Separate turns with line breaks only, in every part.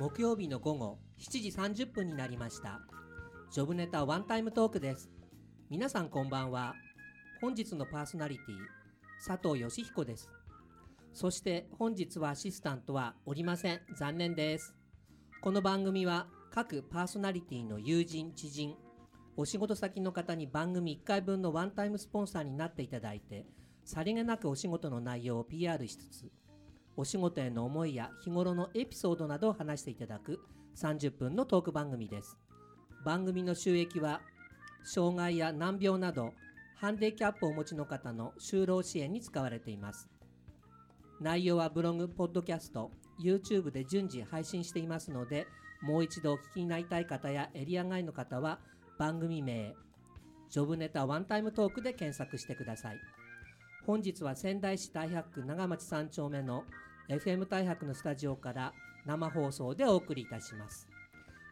木曜日の午後7時30分になりました。ジョブネタワンタイムトークです。皆さんこんばんは。本日のパーソナリティ佐藤義彦です。そして本日はアシスタントはおりません。残念です。この番組は各パーソナリティの友人知人お仕事先の方に番組1回分のワンタイムスポンサーになっていただいてさりげなくお仕事の内容を PR しつつお仕事への思いや日頃のエピソードなどを話していただく30分のトーク番組です。番組の収益は障害や難病などハンディキャップをお持ちの方の就労支援に使われています。内容はブログ、ポッドキャスト、YouTube で順次配信していますのでもう一度お聞きになりたい方やエリア外の方は番組名ジョブネタワンタイムトークで検索してください。本日は仙台市大白区長町3丁目の FM 大白のスタジオから生放送でお送りいたします。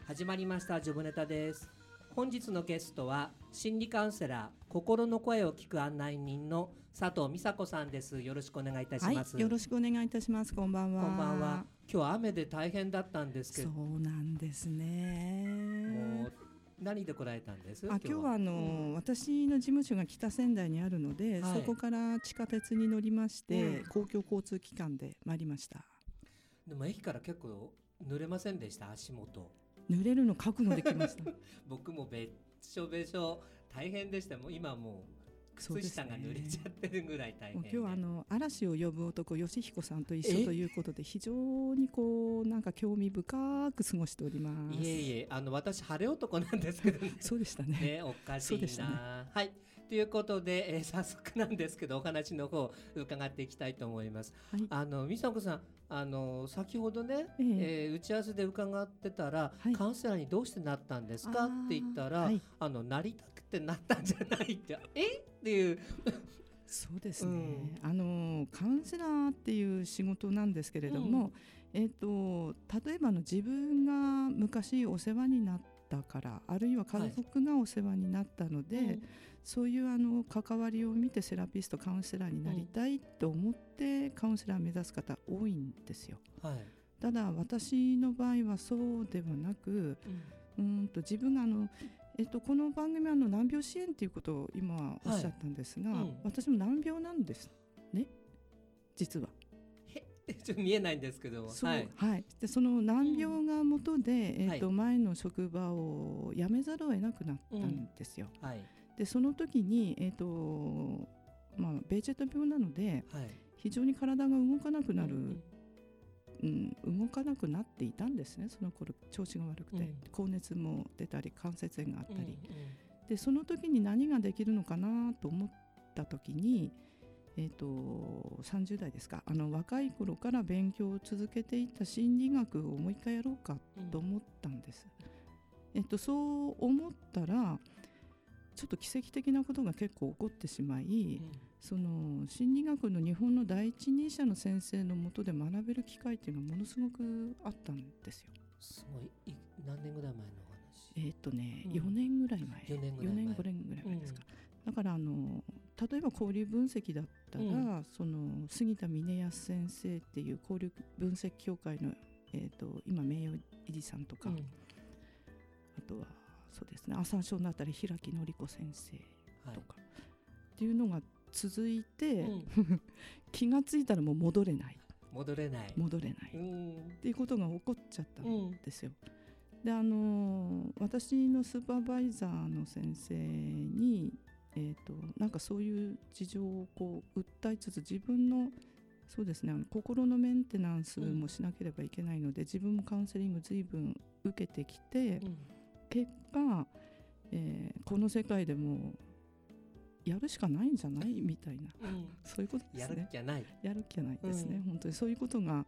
始まりましたジョブネタです。本日のゲストは心理カウンセラー心の声を聞く案内人の佐藤美佐子さんです。よろしくお願いいたします、
はい、よろしくお願いいたします。こんばんは。
こんばんは。今日は雨で大変だったんですけど。
そうなんですね。
もう何で来られたんです？
あ今日はあの、うん、私の事務所が北仙台にあるので、はい、そこから地下鉄に乗りまして、うん、公共交通機関で参りました。
でも駅から結構濡れませんでした？足元。
濡れるの覚悟できました。
僕もべっしょべしょ大変でした。もう今もう靴下が濡れちゃってるぐらい大変、
ね、今日はあの嵐を呼ぶ男義彦さんと一緒ということで非常にこうなんか興味深く過ごしております。
いえいえあの私晴れ男なんですけどね。
そうでしたね。
ね おかしいな、ね、はい。ということで、えー、早速なんですけどお話の方伺っていきたいと思います、はい、あの美佐子さんあの先ほどね、えー、えー、打ち合わせで伺ってたら、はい、カウンセラーにどうしてなったんですかって言ったらあ、はい、あのなりたくてなったんじゃないって。え？っていう。
そうですね、うん、あのカウンセラーっていう仕事なんですけれども、うん、えーと、と例えばの自分が昔お世話になったからあるいは家族がお世話になったので、はいうん、そういうあの関わりを見てセラピストカウンセラーになりたいと思ってカウンセラーを目指す方多いんですよ。
はい、
ただ私の場合はそうではなく、うんと自分があのえっと、この番組はあの難病支援ということを今おっしゃったんですが、はい。うん、私も難病なんですね。実は。
ちょっと見えないんですけど
はい、はい、でその難病がもとで、うん、えーと、はい、前の職場を辞めざるを得なくなったんですよ。
うんはい、
でその時に、えーとまあ、ベージェット病なので、非常に体が動かなくなる、うんうん、動かなくなっていたんですねその頃調子が悪くて、うん、高熱も出たり関節炎があったり、うんうん、でその時に何ができるのかなと思った時に、えーと、30代ですか。あの若い頃から勉強を続けていた心理学をもう一回やろうかと思ったんです。えーと、そう思ったらちょっと奇跡的なことが結構起こってしまい、その心理学の日本の第一人者の先生のもとで学べる機会っていうのはものすごくあったんですよ。
すごい。何年ぐらい前のお話？
えっ、とね、うん、4年ぐらい前。
4年ぐら
い前。4年5年ぐらい前ですか、うん、だからあの例えば交流分析だったら、うん、その杉田峰康先生っていう交流分析協会の、えーと、と今名誉理事さんとか、あとはそうですね。浅草のあたり平木典子先生とか、はい、っていうのが続いて、うん、気が付いたらもう戻れない。
戻れない。
戻れない、っていうことが起こっちゃったんですよ。うん、であの私のスーパーバイザーの先生に、えーと、なんかそういう事情をこう訴えつつ自分のそうですねあの心のメンテナンスもしなければいけないので、うん、自分もカウンセリング随分受けてきて、結果、えー、この世界でもやるしかないんじゃないみたいな、うん、そういうことですね。
やる気ゃない。
やる気ゃないですね、うん、本当に。そういうことが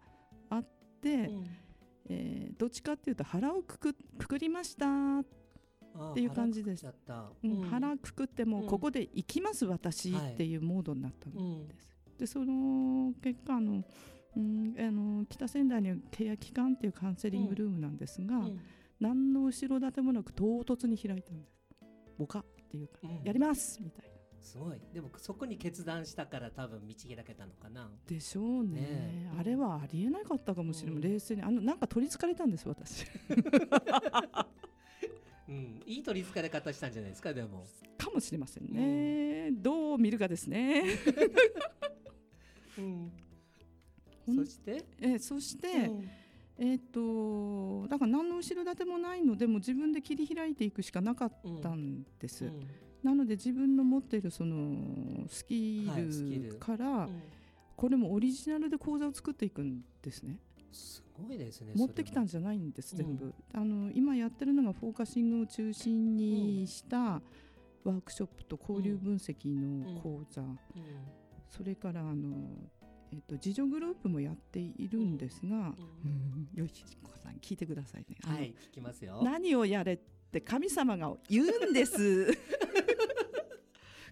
あって、うん、えー、どっちかっていうと腹をくくくくりましたっていう感じでした。うん、腹くくってもここで行きます、私っていうモードになったんです。でその結果あの、うん、あの北仙台にケア機関っていうカウンセリングルームなんですが、何の後ろ盾もなく唐突に開いたんです。ボカっていうか、やりますみたいな。
すごい。でもそこに決断したから多分道開けたのかな。
でしょうね、ね、あれはありえなかったかもしれない、うん、冷静にあのなんか取りつかれたんです私。
うん、いい取りつかれ方したんじゃないですかでも。
かもしれませんね、うん、どう見るかですね、
うん、そして？
えそして、うんえーと、だから何の後ろ盾もないのでも自分で切り開いていくしかなかったんです。うん。うん、なので自分の持っているそのスキルから、はい、これもオリジナルで講座を作っていくんですね。
すごいですね
持ってきたんじゃないんです全部、あの今やってるのがフォーカシングを中心にしたワークショップと交流分析の講座、それからあのえっと、自助グループもやっているんですが、うん、よしこさん聞いてくださいね。
はい聞きますよ。
何をやれって神様が言うんです。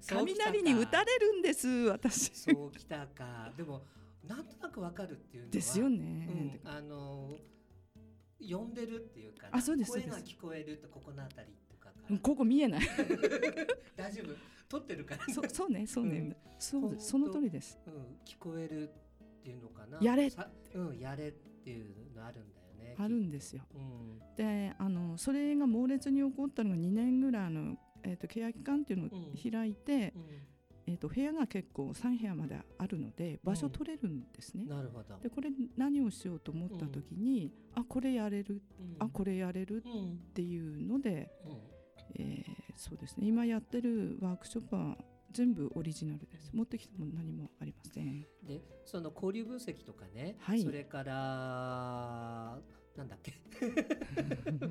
雷に打たれるんです私。
そうきたか。でもなんとなくわかるっていうのは。
ですよね。
うん、あの呼んでるっていうか、
あそうです
声が聞こえるとここのあたり
ここ見えない。
大丈夫？撮ってるから、
そそうねそうね、うん、そうその通りです、
うん、聞こえるっていうのかな？
やれ。
うんやれっていうのあるんだよね
あるんですよ、うん、であのそれが猛烈に起こったのが2年ぐらいあの、えーと、契約期間っていうのを開いて、うん。えーと、部屋が結構3部屋まであるので場所取れるんですね。
うん、なるほど。
でこれ何をしようと思った時に、うん、あこれやれる、うん、あこれやれるっていうので、えー、そうですね。今やってるワークショップは全部オリジナルです。持ってきたもの何もありません。
でその交流分析とかね、
はい、
それからなんだっけ？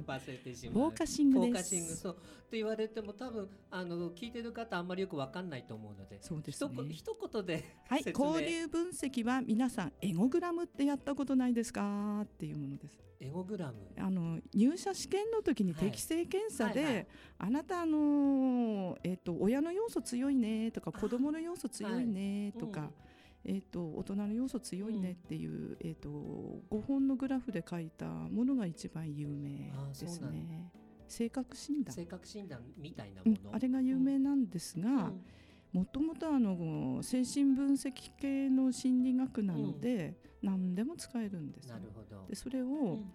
忘れてしま
う。フォーカシング
フォーカシングそう。と言われても多分あの聞いてる方あんまりよくわかんないと思うので
そうですね。
一言で
はい交流分析は皆さんエゴグラムってやったことないですかっていうものです。
エゴグラム？
あの入社試験の時に適性検査で、はいはい。はい、あなたあのえっ、ー、と親の要素強いねとか子供の要素強いねとか、うん、えっ、ー、と大人の要素強いねっていう、うん、えっ、ー、と5本のグラフで書いたものが一番有名ですね。性格診断。
性格診断みたいなもの、
うん、あれが有名なんですが、もともとあの精神分析系の心理学なので、うん、何でも使えるんです
なるほど。
でそれを、うん、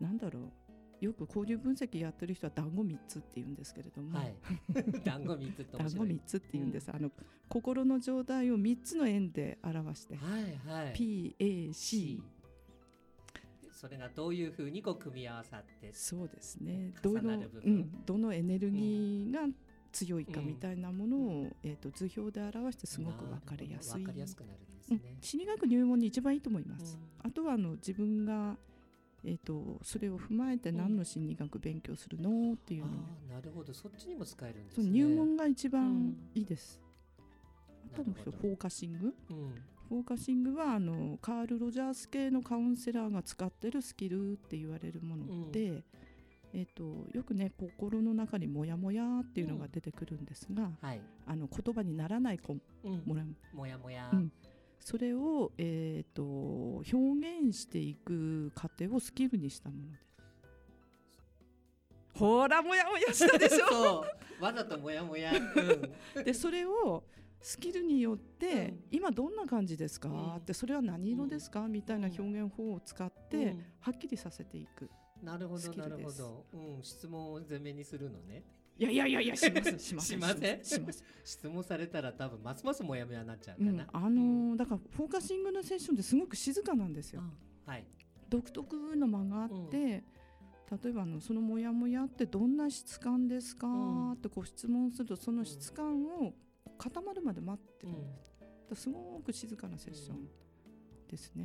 なんだろうよく交流分析やってる人は団子3つって言うんですけれども、
はい、団子3つって団子
3つって言うんです、うん、あの心の状態を3つの円で表して、
はいはい、
PAC
それがどういうふうにこう組み合わさって
そうですね。どの,、うん、どのエネルギーが強いかみたいなものを、うん、えーと、図表で表してすごく分かりやすい。
分かりやすくなるんですね、
うん、心理学入門に一番いいと思います。あとはあの自分がえーと、それを踏まえて何の心理学勉強するのっていうの、
なるほど。そっちにも使えるんですね。
入門が一番いいです、あとのフォーカシング、フォーカシングはあのカール・ロジャース系のカウンセラーが使ってるスキルって言われるもので、えーと、よくね心の中にモヤモヤっていうのが出てくるんですが、
うんはい、
あの言葉にならないこ、
うん、もやもや、
うん、それを、えーと、表現していく過程をスキルにしたものです。ほらもやもやしたでしょ？
わざともやもや、
でそれをスキルによって、今どんな感じですか、ってそれは何色ですか、みたいな表現法を使って、はっきりさせていく。
なるほどなるほど、うん、質問を前面にするのね
いやいやいやいやします し
ます？しませんします。質問されたら多分ますますもやもやになっちゃうかな、うん、
あのーうん、だからフォーカシングのセッションってすごく静かなんですよ、
はい。
独特の間があって、例えばあのそのモヤモヤってどんな質感ですか、ってこう質問するとその質感を固まるまで待ってる、うん、すごく静かなセッションですね。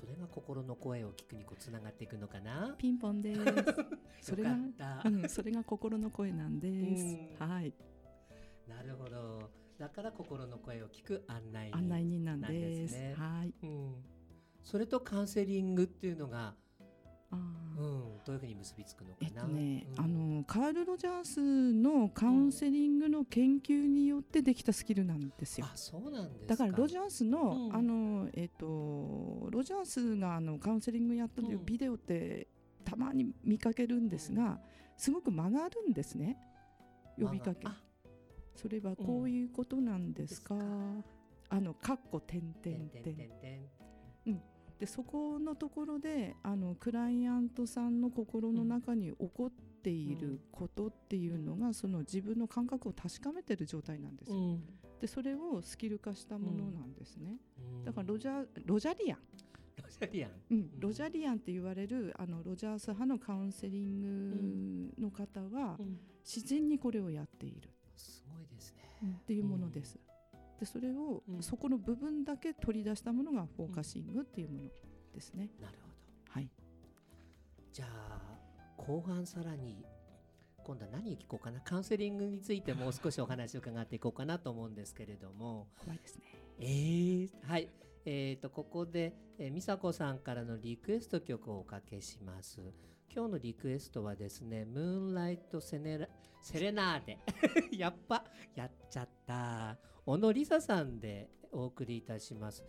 はい
それが心の声を聞くにこうつながっていくのかな？
ピンポンです。それが、うん、それが心の声なんです、はい。
なるほど。だから心の声を聞く案内
人案内人なんですね。はい、
うん、それとカウンセリングっていうのがうん、どういうふうに結びつくのかな。えっと
ね、うん、あのカール・ロジャースのカウンセリングの研究によってできたスキルなんですよ。
あ、そうなんです
だからロジャースの、うん、あのえっとロジャースがあのカウンセリングやったというビデオってたまに見かけるんですが、すごく間があるんですね。呼びかけ。それはこういうことなんですか、うん、あのかっこ点。点点うんでそこのところであのクライアントさんの心の中に起こっていることっていうのが、うん、その自分の感覚を確かめてる状態なんですよ。うん、でそれをスキル化したものなんですね。だからロジャロジャリアン
ロジャリアン、
うん、ロジャリアンって言われるあのロジャース派のカウンセリングの方は、自然にこれをやっている。
すごいですね。
っていうものです。でそれを、うん、そこの部分だけ取り出したものがフォーカシングっていうものですね。
なるほど。
はい。
じゃあ後半さらに今度は何を聞こうかな？カウンセリングについてもう少しお話を伺っていこうかなと思うんですけれども。
怖いですね。
えー、はい。えーと、ここで、えー、美佐子さんからのリクエスト曲をおかけします今日のリクエストはですねムーンライトセネラセレナーデ。やっぱやっちゃった。小野梨沙さんでお送りいたします。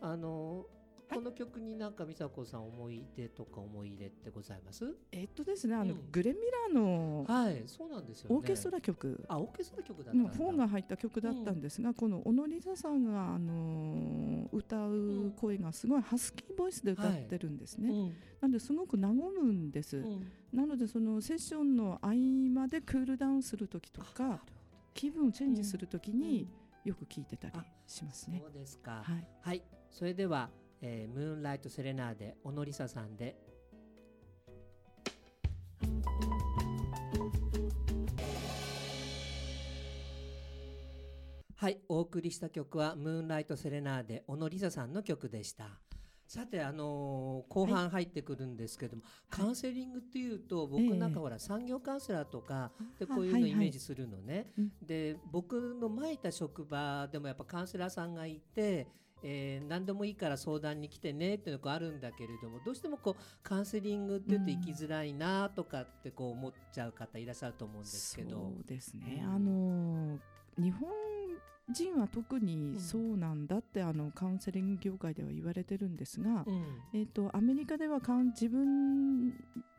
あのこの曲になんか美佐子さん思い出とか思い入れってございます？
えっとですねあの、うん、グレン・ミラーの
はいそうなんですよ、ね、
オーケストラ曲。
あオーケストラ曲だったの
本が入った曲だったんですが、うん、この小野梨沙さんがあの歌う声がすごいハスキーボイスで歌ってるんですね、はい、なんですごく和むんです、なのでそのセッションの合間でクールダウンする時とか気分をチェンジする時によく聞いてたりしますね、
そうですか。はい、はい、それではえー、ムーンライトセレナーデ小野梨沙さんで。はいお送りした曲はムーンライトセレナーデ小野梨沙さんの曲でした。さてあのー、後半入ってくるんですけども、はい、カウンセリングっていうと僕なんかほら、産業カウンセラーとかでこういうのイメージするのね、はいはい、で僕の前いた職場でもやっぱカウンセラーさんがいてえー、何でもいいから相談に来てねっていうのがあるんだけれどもどうしてもこうカウンセリングって言うと行きづらいなとかってこう思っちゃう方いらっしゃると思うんですけど。
そうですね、あの日本人は特にそうなんだって、うん、あのカウンセリング業界では言われてるんですが、うん、えーと、アメリカでは自分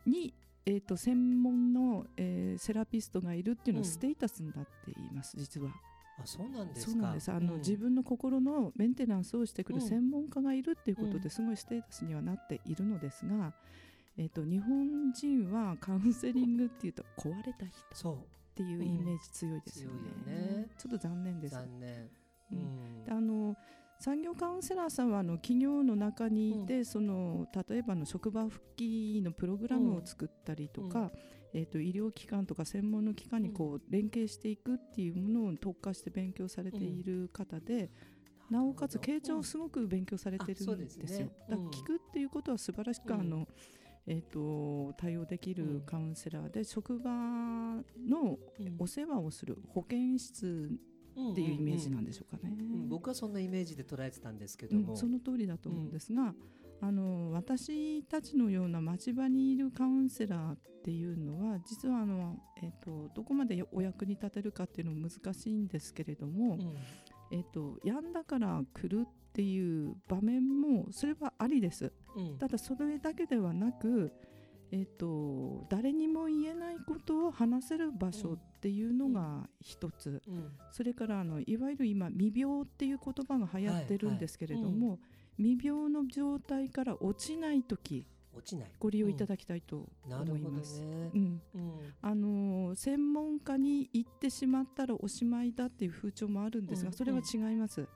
に、えーと、専門の、えー、セラピストがいるっていうのはステータスになっています、実は。
あそうなんです
そうなんです。あの、うん、自分の心のメンテナンスをしてくる専門家がいるっていうことですごいステータスにはなっているのですが、えーと、日本人はカウンセリングっていうと壊れた人っていうイメージ強いですよね。うん。よね、ちょっと残念です。
残念、
うん、あの産業カウンセラーさんはあの企業の中にいて、うん、その例えばの職場復帰のプログラムを作ったりとか、えーと、医療機関とか専門の機関にこう連携していくっていうものを特化して勉強されている方で、うん、なおかつ傾聴をすごく勉強されてるんですよ。すね、だ聞くっていうことは素晴らしく、あのえーと、対応できるカウンセラーで、職場のお世話をする保健室っていうイメージなんでしょうかね、
僕はそんなイメージで捉えてたんですけども、
うん、その通りだと思うんですが、あの私たちのような町場にいるカウンセラーっていうのは実はあの、えーと、どこまでお役に立てるかっていうのも難しいんですけれども、うん、えーと、病んだから来るっていう場面もそれはありです、うん、ただそれだけではなく、えーと、誰にも言えないことを話せる場所っていうのが一つ、うん、それからあのいわゆる今未病っていう言葉が流行ってるんですけれども、はいはい未病の状態から落ちない時
落ちない。
ご利用いただきたいと思います。あの専門家に行ってしまったらおしまいだっていう風潮もあるんですが、それは違います。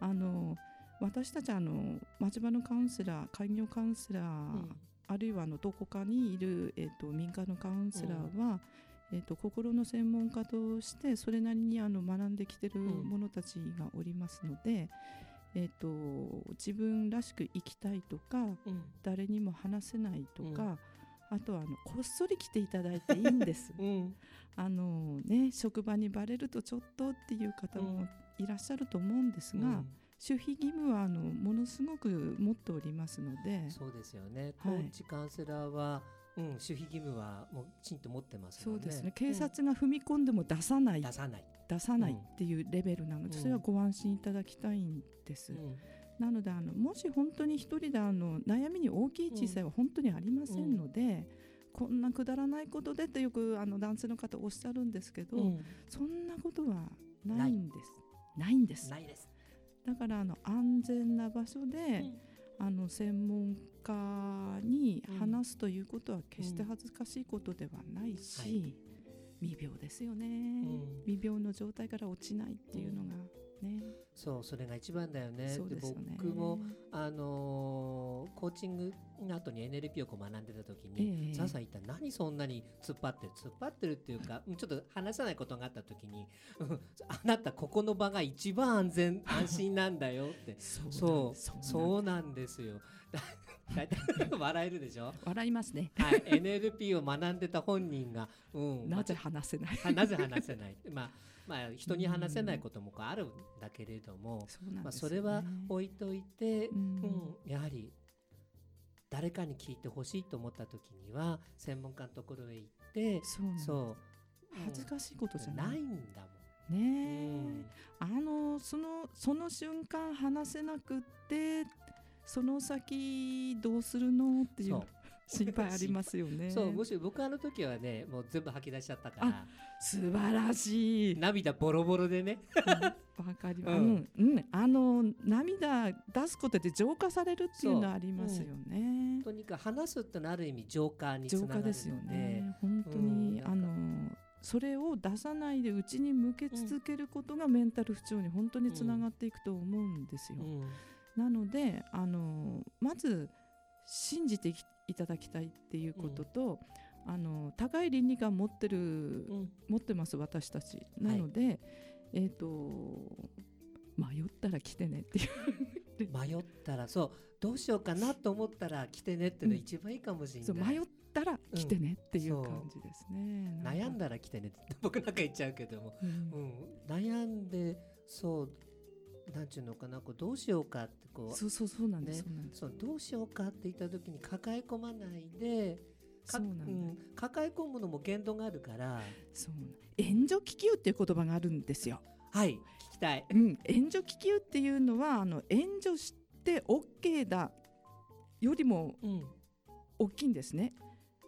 あの私たちあの町場のカウンセラー開業カウンセラー、うん、あるいはあのどこかにいる、えーと、民間のカウンセラーは、うん、えーと、心の専門家としてそれなりにあの学んできてる者たちがおりますので、えーと、自分らしく生きたいとか、うん、誰にも話せないとか、うん、あとはあのこっそり来ていただいていいんです。うん、あのね、職場にバレるとちょっとっていう方もいらっしゃると思うんですが、守秘義務はあのものすごく持っておりますので。
そうですよね、コーチカウンセラーは、うん、守秘義務はもうきちんと持ってます、
ね、そうですね。警察が踏み込んでも出さない、
出さない。
出さないっていうレベルなので、それはご安心いただきたいんです。なのであのもし本当に一人であの悩みに大きい小さいは本当にありませんので、こんなくだらないことでってよくあの男性の方おっしゃるんですけど、うん、そんなことはないんです。ないんです。だからあの安全な場所で、うん、あの専門家に話すということは決して恥ずかしいことではないし、はい、未病ですよね、未病の状態から落ちないっていうのがね、
そうそれが一番だよね。で、ね、僕もあのー、コーチングの後に NLP をこう学んでた時に、えー、ささん一体何そんなに突っ張ってる突っ張ってるっていうかちょっと話さないことがあった時にあなたここの場が一番安全安心なんだよって。そうそうなんです。よ。大体笑えるでしょ？
笑いますね、
はい、NLP を学んでた本人が、
うん、なぜ話せない？
なぜ話せない？まあまあ、人に話せないこともあるんだけれども、うん、まあ、それは置いといて、うん、うん、やはり誰かに聞いてほしいと思った時には専門家のところへ行って
そう恥ずかしいことじゃ
ない。んだもん。
ね、うん、あのそのその瞬間話せなくってその先どうするのっていう 心配ありますよね。
そう、もし僕あの時はね、もう全部吐き出しちゃったから。
素晴らしい。
涙ボロボロでね。
わかります、うん。うん、あの涙出すことで浄化されるっていうのはありますよね。
うん、とにかく話すってのはある意味浄化につながる
浄化ですよね。本当に、うん、あのそれを出さないでうちに向け続けることがメンタル不調に本当につながっていくと思うんですよ。なのであのまず信じていただきたいっていうことと、うん、あの高い倫理観持ってる、うん、持ってます私たち。なので、はい、えっ、ー、と迷ったら来てねっていう。
迷ったらそうどうしようかなと思ったら来てねっていうのが一番いいかもしれない、
迷ったら来てねっていう感じですね、
悩んだら来てねって僕なんか言っちゃうけども、うん、悩んでそうなんていうのかなこうどうしようかってこ
う。そうそうそうなんです、ね、
そうどうしようかって言った時に抱え込まないでそうなんだ、うん、抱え込むのも限度があるから。
そう援助気球っていう言葉があるんですよ。
はい聞きたい、
うん、援助気球っていうのはあの援助して OK だよりも大きいんですね、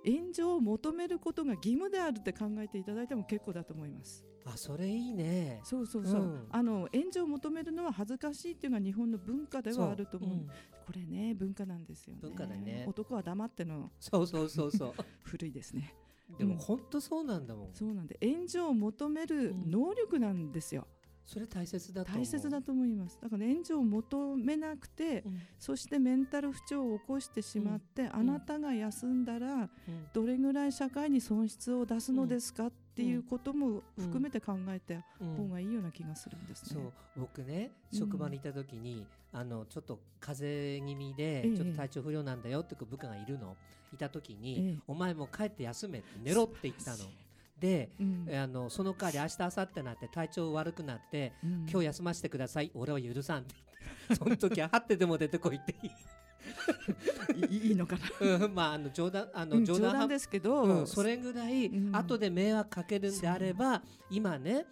援助を求めることが義務であるって考えていただいても結構だと思います。
あそれいいね。
そうそうそう、うん、あの援助を求めるのは恥ずかしいっていうのが日本の文化ではあると思う、う。ん、これね文化なんですよね。
文化だね。
男は黙っての
そうそうそうそう。
古いですね。
でも本当そうなんだもん、
そうなんで援助を求める能力なんですよ、
それ大切だと
大切だと思います。だから、援助を求めなくて、うん、そしてメンタル不調を起こしてしまって、うん、あなたが休んだら、どれぐらい社会に損失を出すのですかっっていうことも含めて考えた方がいいような気がするんです
ね。そう。僕ね職場にいた時に、あのちょっと風邪気味で、ちょっと体調不良なんだよって部下がいるの。いた時に、お前も帰って休めって寝ろって言ったの。で、うん、あのその代わり明日明後日になって体調悪くなって、うん、今日休ませてください。俺は許さん。っ てその時ははってでも出てこいって
い。いのか
な、うん、まああの冗談あの
冗談,、うん、ですけど、
うん、それぐらい後で迷惑かけるんであれば、今ね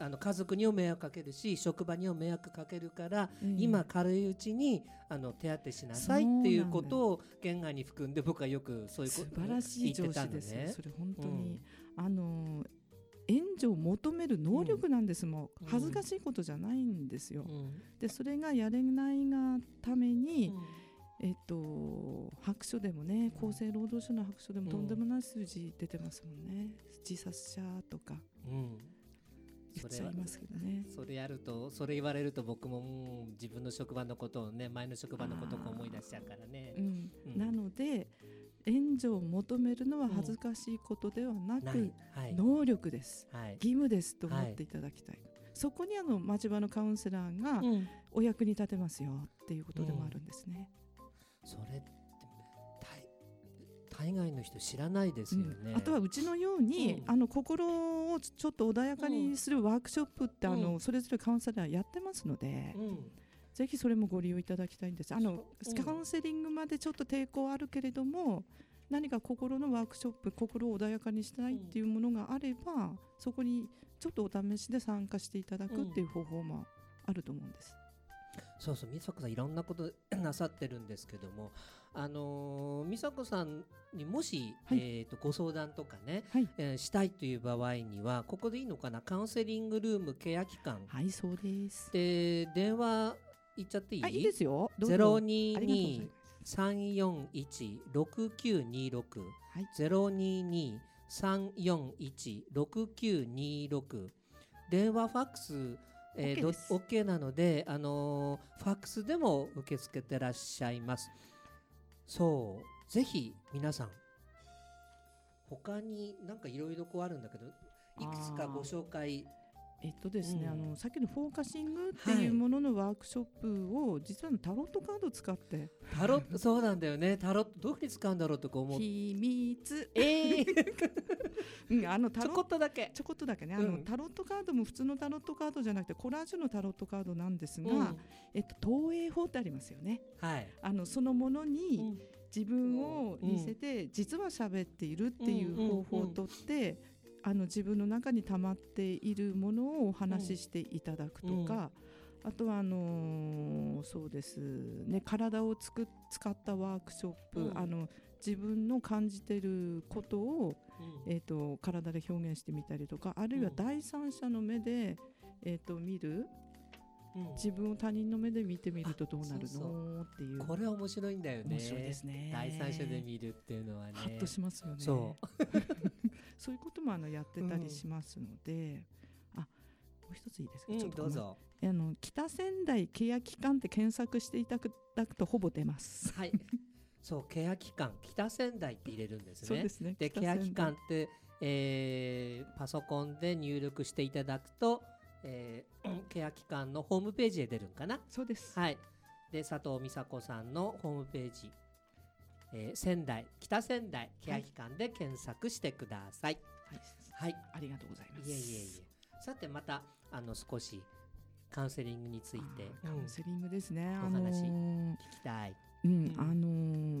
あの家族にも迷惑かけるし職場にも迷惑かけるから、うん、今軽いうちにあの手当てしなさいっていうことを言外に含んで僕はよくそういうこと
素晴らしい上司ですね。それ本当に、あの援助を求める能力なんですも。ん、恥ずかしいことじゃないんですよ。でそれがやれないがために、えっと、白書でもね厚生労働省の白書でもとんでもない数字出てますもんね、自殺者とか、うん、言っちゃいますけどね。
それやるとそれ言われると僕も、うん、自分の職場のことをね前の職場のことを思い出しちゃうからね、
うん。うん、なので援助を求めるのは恥ずかしいことではなく、はい、能力です、はい、義務ですと思っていただきたい、はい、そこにあの町場のカウンセラーがお役に立てますよっていうことでもあるんですね。
それって大概の人知らないですよね、
うん、あとはうちのように、うん、あの心をちょっと穏やかにするワークショップって、うん、あのそれぞれカウンセラーやってますので、ぜひそれもご利用いただきたいんです。あの、カウンセリングまでちょっと抵抗あるけれども何か心のワークショップ心を穏やかにしたいっていうものがあれば、そこにちょっとお試しで参加していただくっていう方法もあると思うんです。
そうそう美佐子さんいろんなことなさってるんですけどもあのー、美佐子さんにもし、はい、えーと、ご相談とかね、はい、えー、したいという場合にはここでいいのかな？カウンセリングルームケア機関。
はいそうです。
で電話言っちゃっていい？
いいですよ。
022 341-6926、はい、022-341-6926電話ファックスえー、OK, OK なので、あのー、ファックスでも受け付けてらっしゃいます。そう、ぜひ皆さん、他になんかいろいろこうあるんだけど、いくつかご紹介
えっとですね、うん、あのさっきのフォーカシングっていうもののワークショップを、はい、実はタロットカードを使って。
タロット そうなんだよね。タロットどういうふうに使うんだろうとか思う？
秘密。
えー。
うん、あの
ちょこっとだけ。
ちょこっとだけね。あの、うん、タロットカードも普通のタロットカードじゃなくてコラージュのタロットカードなんですが、うん、えっと、投影法ってありますよね、
はい、
あのそのものに自分を見せて、実は喋っているっていう方法をとって、あの自分の中に溜まっているものをお話ししていただくとか、うん、あとはあのー、そうですね体をつく使ったワークショップ、うん、あの自分の感じてることを、うん、えーと、体で表現してみたりとかあるいは第三者の目で、えーと、見る？自分を他人の目で見てみるとどうなるの？っていう。
これは面白いんだよね。
面白いですね。
第三者で見るっていうのはね。
ハッとしますよね。
そう
そういうこともあのやってたりしますので、うん、あもう一ついいですか、うん、ちょっと
どうぞ。
あの北仙台ケア機関って検索していただくとほぼ出ます。
はい。そうケア機関北仙台って入れるんですね。
そうですね。
でケア機関って、えー、パソコンで入力していただくとえー、ケア機関のホームページへ出るんかな？
そうです。
はい。で佐藤美佐子さんのホームページ、えー、仙台北仙台ケア機関で検索してください。
はい、はい、ありがとうございます。
いえいえいえ。さてまたあの少しカウンセリングについて。
カウンセリングですね、
お話聞きたい、
うん、あの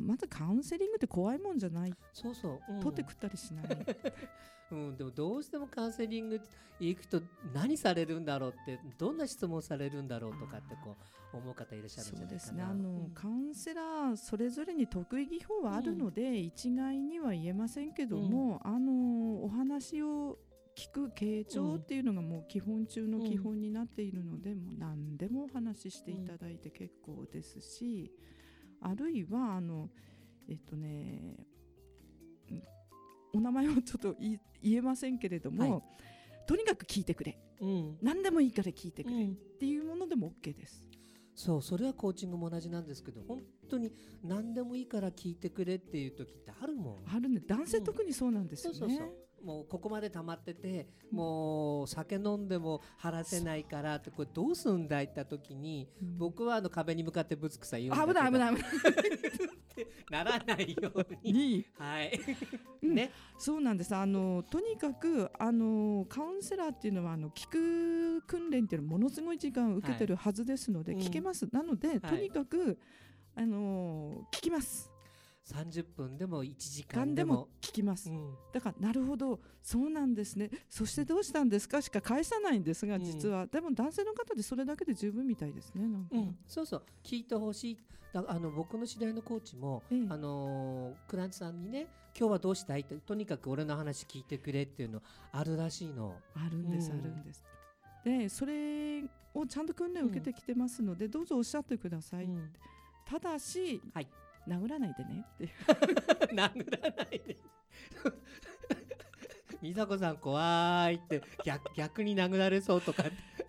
ー、まずカウンセリングって怖いもんじゃない。
そうそう、
うん、取って食ったりしない。
うん、でもどうしてもカウンセリング行くと何されるんだろうってどんな質問されるんだろうとかってこう思う方いらっしゃるんじゃないかな。そうですね。あの、
うん、カウンセラーそれぞれに得意技法はあるので、うん、一概には言えませんけども、あのお話を聞く傾聴っていうのがもう基本中の基本になっているので、もう何でもお話ししていただいて結構ですし、あるいはあのえっとねお名前をちょっと言えませんけれども、はい、とにかく聞いてくれ、うん、何でもいいから聞いてくれ、っていうものでも OK です。
そうそれはコーチングも同じなんですけど本当に何でもいいから聞いてくれっていう時ってあるもん。
あるね。男性特にそうなんですよね、うん、そうそうそう
もうここまで溜まってて、もう酒飲んでも晴せないからってこれどうすんだいった時に、僕はあの壁に向かってぶつくさ言うんだけど。
危ない危ない危ない。
ならないように。はい。
ね、そうなんです。あのとにかくあのカウンセラーっていうのはあの聞く訓練っていうのはものすごい時間を受けてるはずですので、はい、聞けます、うん、なので、とにかくあの聞きます
30分でも1時間でも
聞きます、うん、だからなるほど。そうなんですね。そしてどうしたんですか？しか返さないんですが実は、うん、でも男性の方でそれだけで十分みたいですね
うん、そうそう。聞いてほしい。だあの僕の知り合いのコーチも、ええ、あのクランチさんにね今日はどうしたいってとにかく俺の話聞いてくれっていうのあるらしいの。
あるんです、あるんです。でそれをちゃんと訓練を受けてきてますので、どうぞおっしゃってください、ただし、はい、殴らないでね。っ て
殴らないで。美佐子さん怖いって。逆逆に殴られそうとか。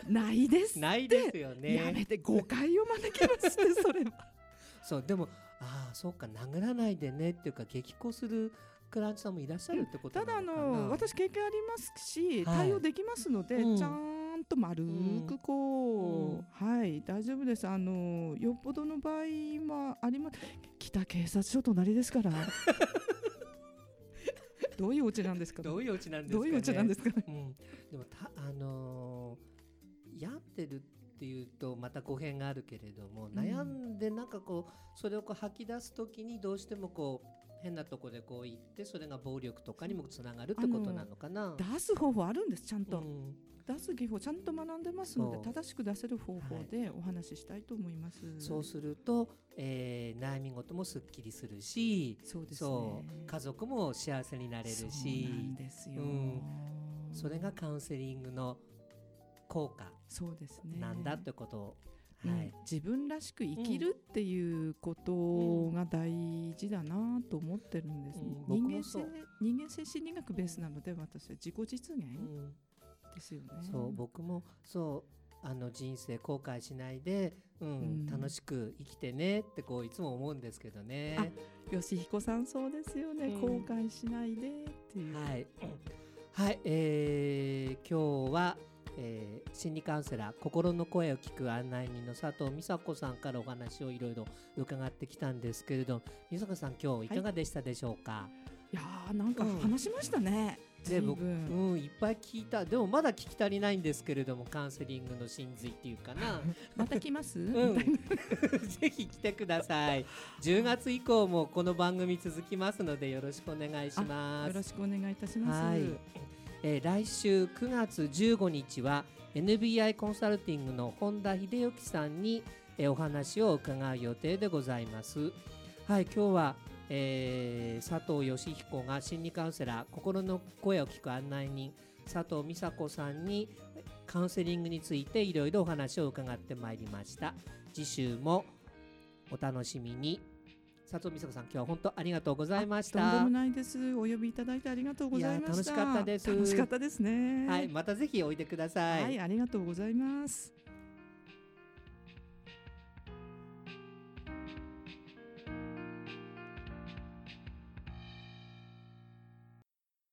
ないです
ないですよね。
やめて。誤解を招きますねそれは。
そうでもああそうか殴らないでねっていうか激高するクランチさんもいらっしゃるってこと
ただあの私経験ありますし、対応できますので、うん、ちゃんと丸くこう、うん、はい大丈夫です。あのよっぽどの場合はあります。北警察署隣ですから。どういうお家なんですか、
どういうお家なんですか、
どういうお家なんですか、うん、
でもたあのー、病んでるっていうとまた語弊があるけれども、悩んでなんかこうそれをこう吐き出す時にどうしてもこう変なとこでこう言ってそれが暴力とかにもつながるってことなのかな。
出す方法あるんですちゃんと、うん、出す技法ちゃんと学んでますので正しく出せる方法でお話ししたいと思います、はい、
そうすると、えー、悩み事もすっきりするし
そうです、ね、
家族も幸せになれるし。そう
ですよ、うん、
それがカウンセリングの効果なんだってことを
はい、自分らしく生きるっていうことが大事だなと思ってるんです、ね、うん、人間性人間性心理学ベースなので私は自己実現ですよね。
そう僕もそうあの人生後悔しないで、うん、うん、楽しく生きてねってこういつも思うんですけどね。
吉彦さんそうですよね、うん、後悔しないでっていう。
はい、はい、えー、今日はえー、心理カウンセラー心の声を聞く案内人の佐藤美佐子さんからお話をいろいろ伺ってきたんですけれど美佐子さん今日いかがでしたでしょうか、は
い、いやーなんか話しましたね、
で僕、うん、いっぱい聞いた。でもまだ聞き足りないんですけれどもカウンセリングの真髄っていうかな。
また来ます、う
ん、ぜひ来てください。10月以降もこの番組続きますのでよろしくお願いします。
よろしくお願いいたします、はい
えー、来週9月15日は NBI コンサルティングの本田秀幸さんに、えー、お話を伺う予定でございます。はい、今日は、えー、佐藤義彦が心理カウンセラー心の声を聞く案内人佐藤美佐子さんにカウンセリングについていろいろお話を伺ってまいりました。次週もお楽しみに。佐藤美佐子さん今日は本当ありがとうございました。
とんでもないです。お呼びいただいてありがとうございま
した。楽しかったです。
楽しかったですね。
はいまたぜひおいでください。
はいありがとうございます